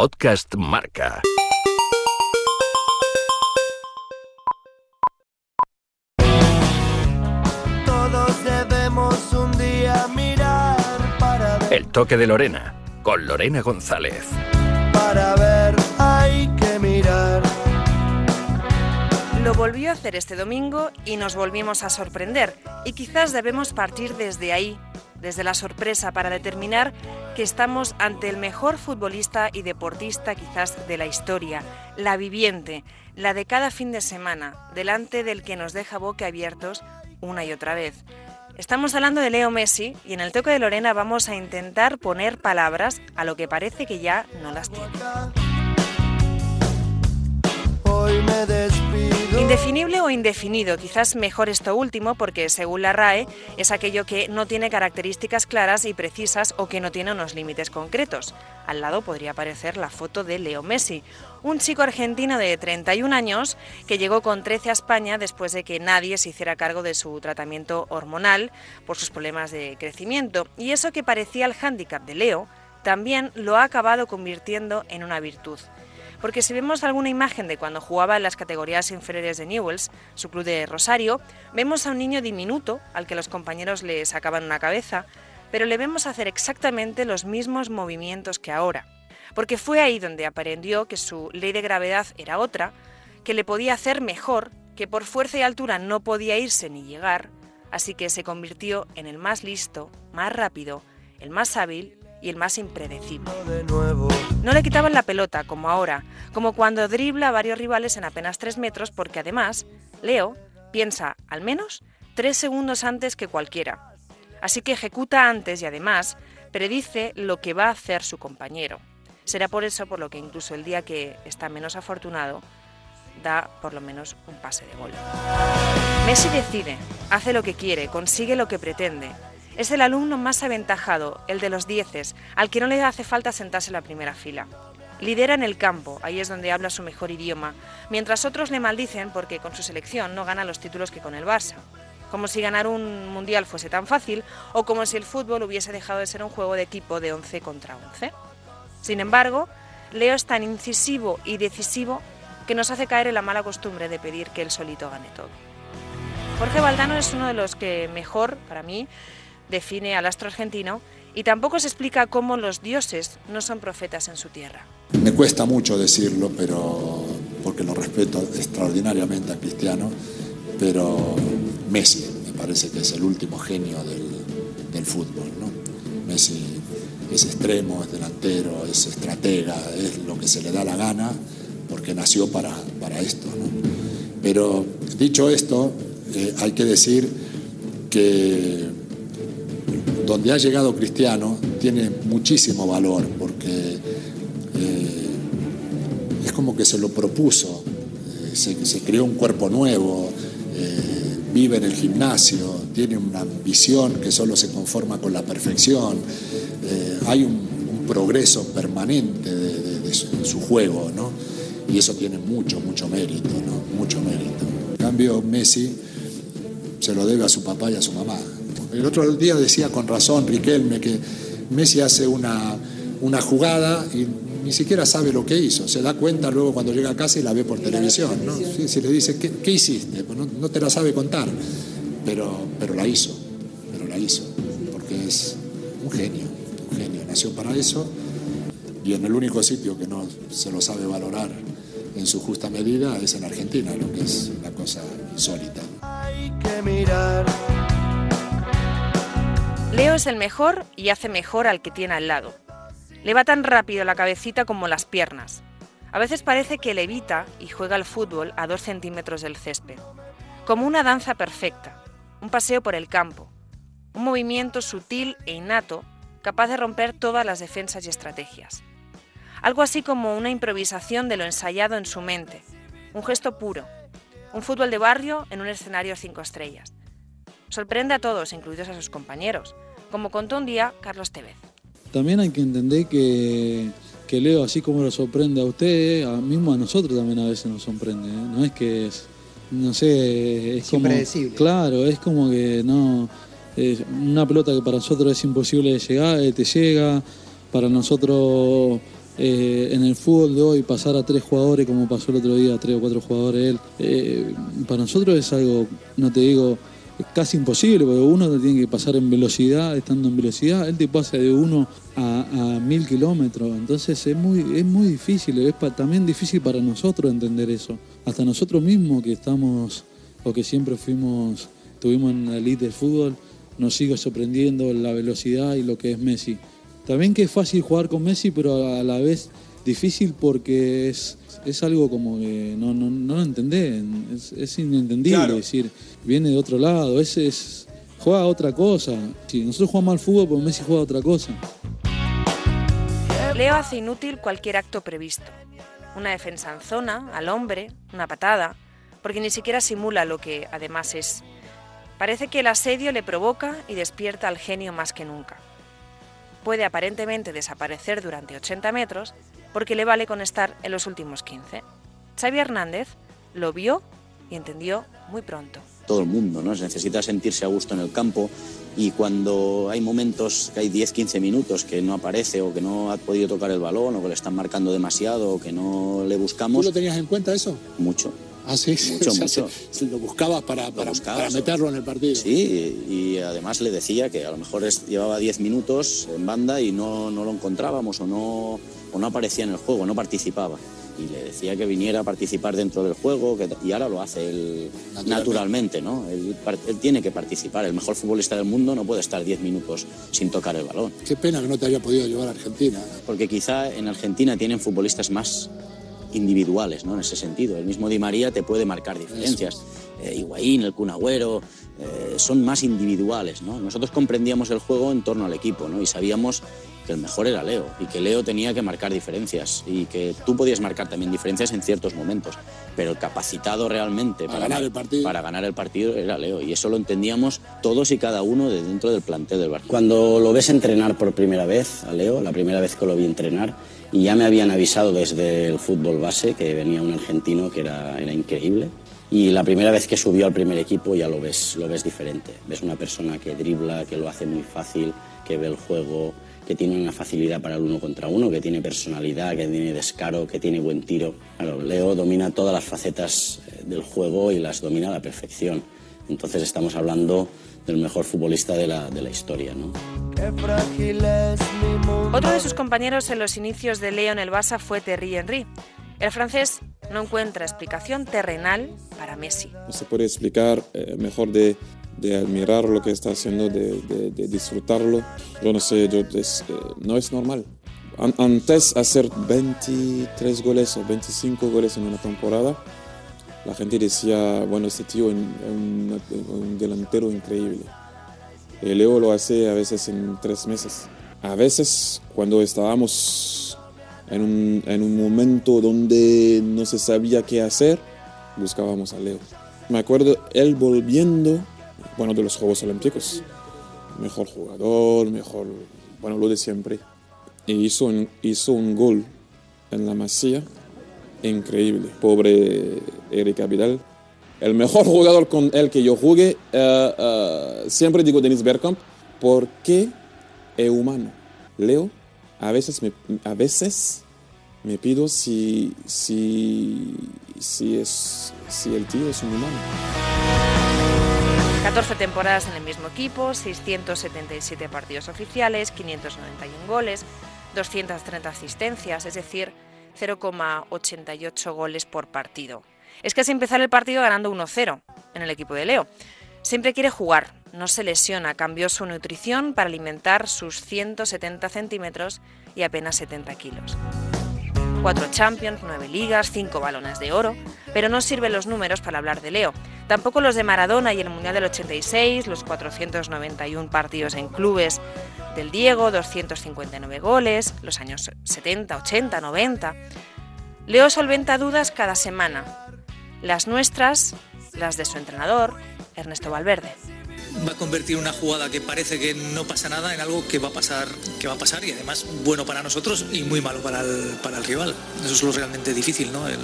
Podcast Marca. Todos debemos un día mirar para ver, El toque de Lorena, con Lorena González. para ver, hay que mirar. Lo volvió a hacer este domingo y nos volvimos a sorprender. Y quizás debemos partir desde ahí, desde la sorpresa, para determinar que estamos ante el mejor futbolista y deportista quizás de la historia, la viviente, la de cada fin de semana, delante del que nos deja boca abiertos una y otra vez. Estamos hablando de Leo Messi y en el toque de Lorena vamos a intentar poner palabras a lo que parece que ya no las tiene. Hoy me. Indefinible o indefinido, quizás mejor esto último porque según la RAE es aquello que no tiene características claras y precisas o que no tiene unos límites concretos. Al lado podría aparecer la foto de Leo Messi, un chico argentino de 31 años que llegó con 13 a España después de que nadie se hiciera cargo de su tratamiento hormonal por sus problemas de crecimiento. Y eso que parecía el hándicap de Leo, también lo ha acabado convirtiendo en una virtud. Porque si vemos alguna imagen de cuando jugaba en las categorías inferiores de Newells, su club de Rosario, vemos a un niño diminuto al que los compañeros le sacaban una cabeza, pero le vemos hacer exactamente los mismos movimientos que ahora. Porque fue ahí donde aprendió que su ley de gravedad era otra, que le podía hacer mejor, que por fuerza y altura no podía irse ni llegar, así que se convirtió en el más listo, más rápido, el más hábil y el más impredecible. No le quitaban la pelota, como ahora, como cuando dribla a varios rivales en apenas tres metros, porque además, Leo piensa, al menos, tres segundos antes que cualquiera. Así que ejecuta antes y además predice lo que va a hacer su compañero. Será por eso por lo que incluso el día que está menos afortunado, da por lo menos un pase de gol. Messi decide, hace lo que quiere, consigue lo que pretende. Es el alumno más aventajado, el de los dieces, al que no le hace falta sentarse en la primera fila. Lidera en el campo, ahí es donde habla su mejor idioma, mientras otros le maldicen porque con su selección no gana los títulos que con el Barça. Como si ganar un mundial fuese tan fácil o como si el fútbol hubiese dejado de ser un juego de equipo de 11 contra 11. Sin embargo, Leo es tan incisivo y decisivo que nos hace caer en la mala costumbre de pedir que él solito gane todo. Jorge Valdano es uno de los que mejor, para mí, define al astro argentino y tampoco se explica cómo los dioses no son profetas en su tierra. Me cuesta mucho decirlo, pero porque lo respeto extraordinariamente a Cristiano, pero Messi me parece que es el último genio del, fútbol. ¿no? Messi es extremo, es delantero, es estratega, es lo que se le da la gana, porque nació para, para esto. Pero dicho esto, eh, hay que decir que donde ha llegado Cristiano tiene muchísimo valor, porque eh, es como que se lo propuso, eh, se, creó un cuerpo nuevo, eh, vive en el gimnasio, tiene una ambición que solo se conforma con la perfección, hay un, progreso permanente de, su, su juego, ¿no? Y eso tiene mucho, mucho mérito, ¿no? Mucho mérito. En cambio, Messi se lo debe a su papá y a su mamá. El otro día decía con razón Riquelme que Messi hace una, una jugada y ni siquiera sabe lo que hizo. Se da cuenta luego cuando llega a casa y la ve por televisión. si le dice, ¿qué, qué hiciste? Pues no, no te la sabe contar. Pero, pero la hizo, pero la hizo. Porque es un genio, un genio. Nació para eso y en el único sitio que no se lo sabe valorar en su justa medida es en Argentina, lo que es una cosa insólita. Hay que mirar. Leo es el mejor y hace mejor al que tiene al lado. Le va tan rápido la cabecita como las piernas. A veces parece que levita y juega al fútbol a dos centímetros del césped. Como una danza perfecta, un paseo por el campo, un movimiento sutil e innato capaz de romper todas las defensas y estrategias. Algo así como una improvisación de lo ensayado en su mente, un gesto puro, un fútbol de barrio en un escenario cinco estrellas. Sorprende a todos, incluidos a sus compañeros, como contó un día Carlos Tevez. También hay que entender que, que Leo, así como lo sorprende a usted, a, mismo a nosotros también a veces nos sorprende. ¿eh? No es que es, no sé, es Es como. impredecible. Claro, es como que no. es una pelota que para nosotros es imposible de llegar, eh, te llega. Para nosotros eh, en el fútbol de hoy pasar a tres jugadores como pasó el otro día, a tres o cuatro jugadores él, eh, para nosotros es algo, no te digo, casi imposible, porque uno tiene que pasar en velocidad, estando en velocidad, él te pasa de uno a, mil kilómetros, entonces es muy, es muy difícil, es también difícil para nosotros entender eso, hasta nosotros mismos que estamos, o que siempre fuimos, tuvimos en la elite del fútbol, nos sigue sorprendiendo la velocidad y lo que es Messi. También que es fácil jugar con Messi, pero a la vez difícil porque es, es algo como que no, no, no lo entendés, es, inentendible, es decir, viene de otro lado, ese es, juega otra cosa. Si nosotros jugamos al fútbol, pero Messi juega otra cosa. Leo hace inútil cualquier acto previsto. Una defensa en zona, al hombre, una patada, porque ni siquiera simula lo que además es. Parece que el asedio le provoca y despierta al genio más que nunca puede aparentemente desaparecer durante 80 metros porque le vale con estar en los últimos 15. Xavi Hernández lo vio y entendió muy pronto. Todo el mundo ¿no? necesita sentirse a gusto en el campo y cuando hay momentos que hay 10-15 minutos que no aparece o que no ha podido tocar el balón o que le están marcando demasiado o que no le buscamos... ¿Tú lo tenías en cuenta eso? Mucho. Ah, sí, mucho, mucho. lo buscabas para, para, meterlo en el partido. Sí, y además le decía que a lo mejor llevaba 10 minutos en banda y no, no lo encontrábamos o no, o no aparecía en el juego, no participaba. Y le decía que viniera a participar dentro del juego que, y ahora lo hace él naturalmente, ¿no? Él, él, tiene que participar. El mejor futbolista del mundo no puede estar 10 minutos sin tocar el balón. Qué pena que no te haya podido llevar a Argentina. Porque quizá en Argentina tienen futbolistas más individuales, ¿no? En ese sentido. El mismo Di María te puede marcar diferencias. Eh, Higuaín, el Cunagüero, eh, son más individuales, ¿no? Nosotros comprendíamos el juego en torno al equipo, ¿no? Y sabíamos que el mejor era Leo y que Leo tenía que marcar diferencias y que tú podías marcar también diferencias en ciertos momentos, pero el capacitado realmente para, ganar el partido para ganar el partido era Leo y eso lo entendíamos todos y cada uno de dentro del plantel del Barça. Cuando lo ves entrenar por primera vez a Leo, la primera vez que lo vi entrenar, y ya me habían avisado desde el fútbol base que venía un argentino que era, era increíble. Y la primera vez que subió al primer equipo ya lo ves, lo ves diferente. Ves una persona que dribla, que lo hace muy fácil, que ve el juego, que tiene una facilidad para el uno contra uno, que tiene personalidad, que tiene descaro, que tiene buen tiro. Claro, Leo domina todas las facetas eh, del juego y las domina a la perfección. Entonces estamos hablando del mejor futbolista de la, de la historia. ¿no? Otro de sus compañeros en los inicios de Leo en el Barça fue Terry Henry. El francés no encuentra explicación terrenal para Messi. No se puede explicar eh, mejor de, de, admirar lo que está haciendo, de, de, disfrutarlo. Yo no sé, yo, eh, no es normal. Antes hacer 23 goles o 25 goles en una temporada, la gente decía, bueno, este tío es un, delantero increíble. Leo lo hace a veces en tres meses. A veces, cuando estábamos en un, en un momento donde no se sabía qué hacer, buscábamos a Leo. Me acuerdo él volviendo, bueno, de los Juegos Olímpicos. Mejor jugador, mejor, bueno, lo de siempre. Y hizo un, hizo un gol en la masía increíble. Pobre Erika Vidal. El mejor jugador con el que yo jugué, eh, eh, siempre digo Denis Bergkamp, porque es humano. Leo, a veces me, a veces me pido si, si, si, es, si el tío es un humano. 14 temporadas en el mismo equipo, 677 partidos oficiales, 591 goles, 230 asistencias, es decir, 0,88 goles por partido. Es que es empezar el partido ganando 1-0 en el equipo de Leo. Siempre quiere jugar, no se lesiona, cambió su nutrición para alimentar sus 170 centímetros y apenas 70 kilos. Cuatro Champions, nueve ligas, cinco balones de oro, pero no sirven los números para hablar de Leo. Tampoco los de Maradona y el Mundial del 86, los 491 partidos en clubes del Diego, 259 goles, los años 70, 80, 90. Leo solventa dudas cada semana. Las nuestras, las de su entrenador, Ernesto Valverde. Va a convertir una jugada que parece que no pasa nada en algo que va a pasar, que va a pasar y además bueno para nosotros y muy malo para el, para el rival. Eso es lo realmente difícil, ¿no? El,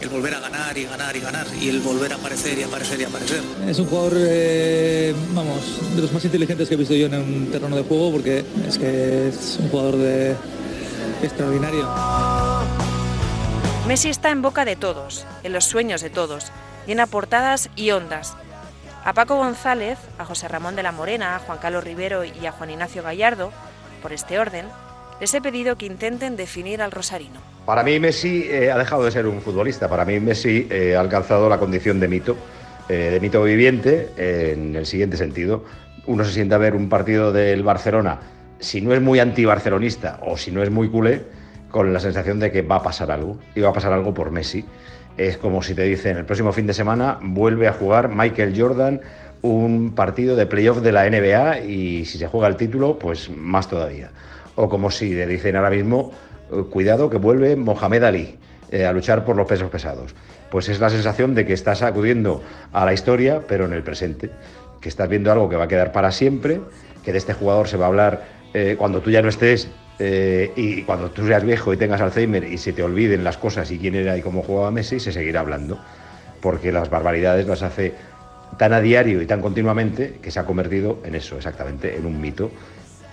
el volver a ganar y ganar y ganar y el volver a aparecer y aparecer y aparecer. Es un jugador, eh, vamos, de los más inteligentes que he visto yo en un terreno de juego porque es que es un jugador de, extraordinario. Messi está en boca de todos, en los sueños de todos, llena portadas y ondas. A Paco González, a José Ramón de la Morena, a Juan Carlos Rivero y a Juan Ignacio Gallardo, por este orden, les he pedido que intenten definir al rosarino. Para mí Messi eh, ha dejado de ser un futbolista, para mí Messi eh, ha alcanzado la condición de mito, eh, de mito viviente en el siguiente sentido. Uno se sienta a ver un partido del Barcelona, si no es muy anti-barcelonista o si no es muy culé, con la sensación de que va a pasar algo, y va a pasar algo por Messi. Es como si te dicen, el próximo fin de semana vuelve a jugar Michael Jordan un partido de playoff de la NBA y si se juega el título, pues más todavía. O como si le dicen ahora mismo, eh, cuidado que vuelve Mohamed Ali eh, a luchar por los pesos pesados. Pues es la sensación de que estás acudiendo a la historia, pero en el presente, que estás viendo algo que va a quedar para siempre, que de este jugador se va a hablar eh, cuando tú ya no estés eh, y cuando tú seas viejo y tengas Alzheimer y se te olviden las cosas y quién era y cómo jugaba Messi, se seguirá hablando, porque las barbaridades las hace tan a diario y tan continuamente que se ha convertido en eso, exactamente, en un mito.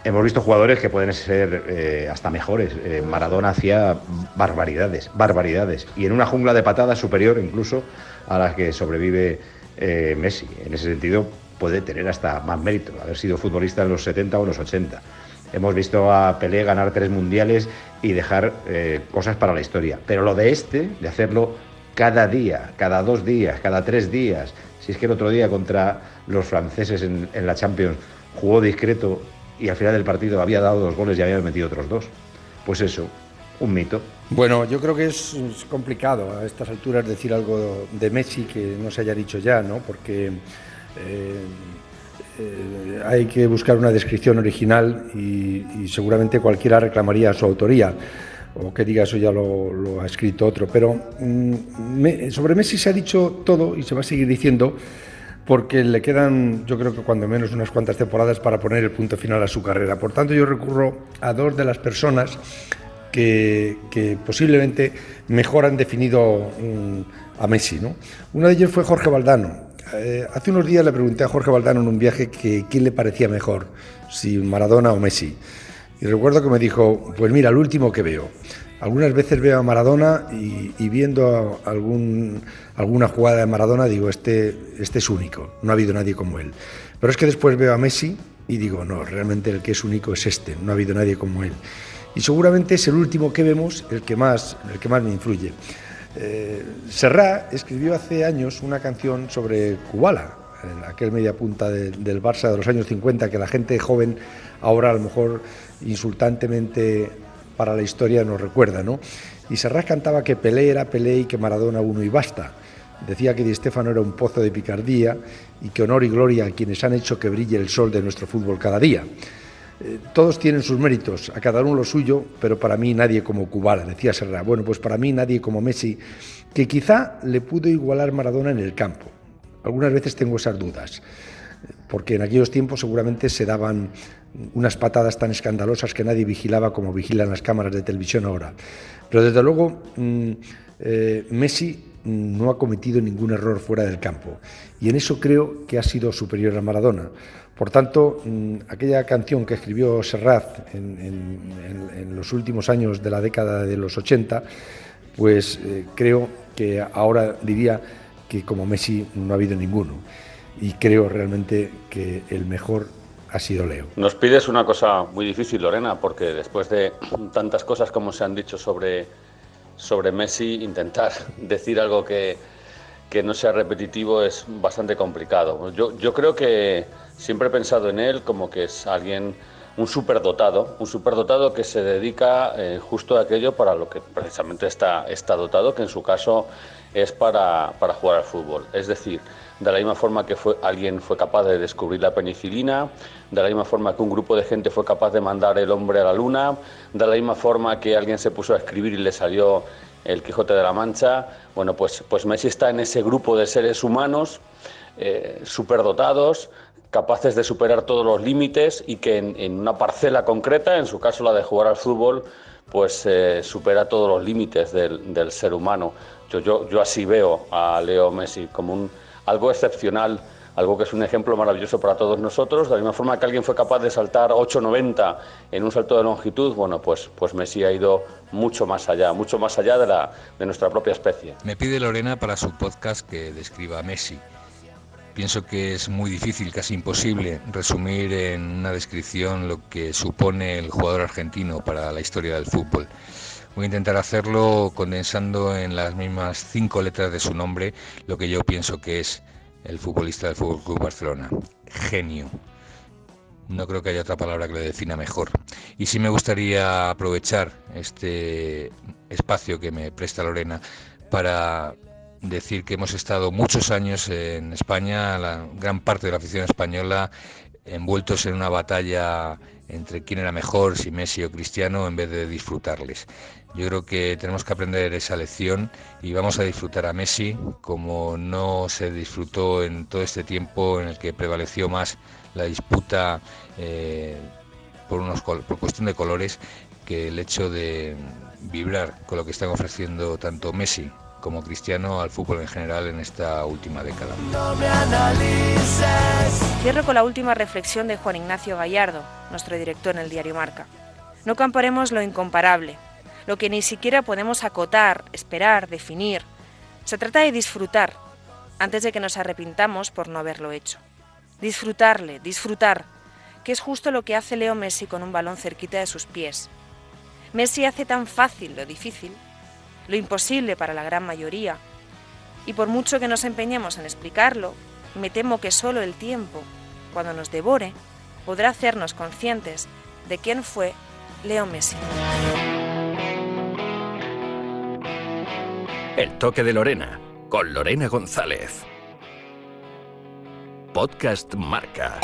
Hemos visto jugadores que pueden ser eh, hasta mejores. Eh, Maradona hacía barbaridades, barbaridades. Y en una jungla de patadas superior incluso a la que sobrevive Messi. En ese sentido puede tener hasta más mérito, haber sido futbolista en los 70 o los 80. Hemos visto a Pelé ganar tres mundiales y dejar eh, cosas para la historia. Pero lo de este, de hacerlo cada día, cada dos días, cada tres días, si es que el otro día contra los franceses en, la Champions jugó discreto y al final del partido había dado dos goles y había metido otros dos. Pues eso, un mito. Bueno, yo creo que es, complicado a estas alturas decir algo de Messi que no se haya dicho ya, ¿no? Porque eh, eh, hay que buscar una descripción original y, seguramente cualquiera reclamaría su autoría o que diga eso ya lo, ha escrito otro. Pero mm, sobre Messi se ha dicho todo y se va a seguir diciendo porque le quedan, yo creo que cuando menos unas cuantas temporadas para poner el punto final a su carrera. Por tanto, yo recurro a dos de las personas que, posiblemente mejor han definido mm, a Messi. ¿no? Uno de ellos fue Jorge Valdano, eh, hace unos días le pregunté a Jorge Valdano en un viaje que quién le parecía mejor, si Maradona o Messi. Y recuerdo que me dijo, pues mira, el último que veo. Algunas veces veo a Maradona y, viendo algún, alguna jugada de Maradona digo, este, este es único, no ha habido nadie como él. Pero es que después veo a Messi y digo, no, realmente el que es único es este, no ha habido nadie como él. Y seguramente es el último que vemos el que más, el que más me influye. Eh, Serrat escribió hace años una canción sobre Kubala, aquel media punta del Barça de los años 50 que la gente joven ahora a lo mejor insultantemente para la historia nos recuerda, ¿no? Y Serrat cantaba que Pelé era Pelé y que Maradona uno y basta. Decía que Di Stefano era un pozo de picardía y que honor y gloria a quienes han hecho que brille el sol de nuestro fútbol cada día. Eh, todos tienen sus méritos, a cada uno lo suyo, pero para mí nadie como Kubala, decía Serra. Bueno, pues para mí nadie como Messi, que quizá le pudo igualar Maradona en el campo. Algunas veces tengo esas dudas, porque en aquellos tiempos seguramente se daban unas patadas tan escandalosas que nadie vigilaba como vigilan las cámaras de televisión ahora. Pero desde luego mm, eh, Messi no ha cometido ningún error fuera del campo y en eso creo que ha sido superior a Maradona. Por tanto, mm, aquella canción que escribió Serrat en, los últimos años de la década de los 80, pues eh, creo que ahora diría que como Messi no ha habido ninguno. Y creo realmente que el mejor ha sido Leo. Nos pides una cosa muy difícil, Lorena, porque después de tantas cosas como se han dicho sobre, sobre Messi, intentar decir algo que, que no sea repetitivo es bastante complicado. Yo, yo creo que Siempre he pensado en él como que es alguien, un superdotado, un superdotado que se dedica eh, justo a aquello para lo que precisamente está, está dotado, que en su caso es para, para, jugar al fútbol. Es decir, de la misma forma que fue, alguien fue capaz de descubrir la penicilina, de la misma forma que un grupo de gente fue capaz de mandar el hombre a la luna, de la misma forma que alguien se puso a escribir y le salió el Quijote de la Mancha, bueno, pues, pues Messi está en ese grupo de seres humanos eh, superdotados, capaces de superar todos los límites y que en, una parcela concreta, en su caso la de jugar al fútbol, pues eh, supera todos los límites del, ser humano. Yo, yo, yo, así veo a Leo Messi como un, algo excepcional algo que es un ejemplo maravilloso para todos nosotros. De la misma forma que alguien fue capaz de saltar 8,90 en un salto de longitud, bueno, pues, pues Messi ha ido mucho más allá, mucho más allá de, la, de nuestra propia especie. Me pide Lorena para su podcast que describa a Messi. Pienso que es muy difícil, casi imposible, resumir en una descripción lo que supone el jugador argentino para la historia del fútbol. Voy a intentar hacerlo condensando en las mismas cinco letras de su nombre lo que yo pienso que es el futbolista del Fútbol Club Barcelona. Genio. No creo que haya otra palabra que le defina mejor. Y sí me gustaría aprovechar este espacio que me presta Lorena para decir que hemos estado muchos años en España, la gran parte de la afición española, envueltos en una batalla entre quién era mejor, si Messi o Cristiano, en vez de disfrutarles. Yo creo que tenemos que aprender esa lección y vamos a disfrutar a Messi como no se disfrutó en todo este tiempo en el que prevaleció más la disputa eh, por, unos, por cuestión de colores que el hecho de vibrar con lo que están ofreciendo tanto Messi como Cristiano al fútbol en general en esta última década. Cierro con la última reflexión de Juan Ignacio Gallardo, nuestro director en el diario Marca. No comparemos lo incomparable, lo que ni siquiera podemos acotar, esperar, definir. Se trata de disfrutar, antes de que nos arrepintamos por no haberlo hecho. Disfrutarle, disfrutar, que es justo lo que hace Leo Messi con un balón cerquita de sus pies. Messi hace tan fácil lo difícil, lo imposible para la gran mayoría, y por mucho que nos empeñemos en explicarlo, me temo que solo el tiempo, cuando nos devore, podrá hacernos conscientes de quién fue Leo Messi. El toque de Lorena, con Lorena González. Podcast Marca.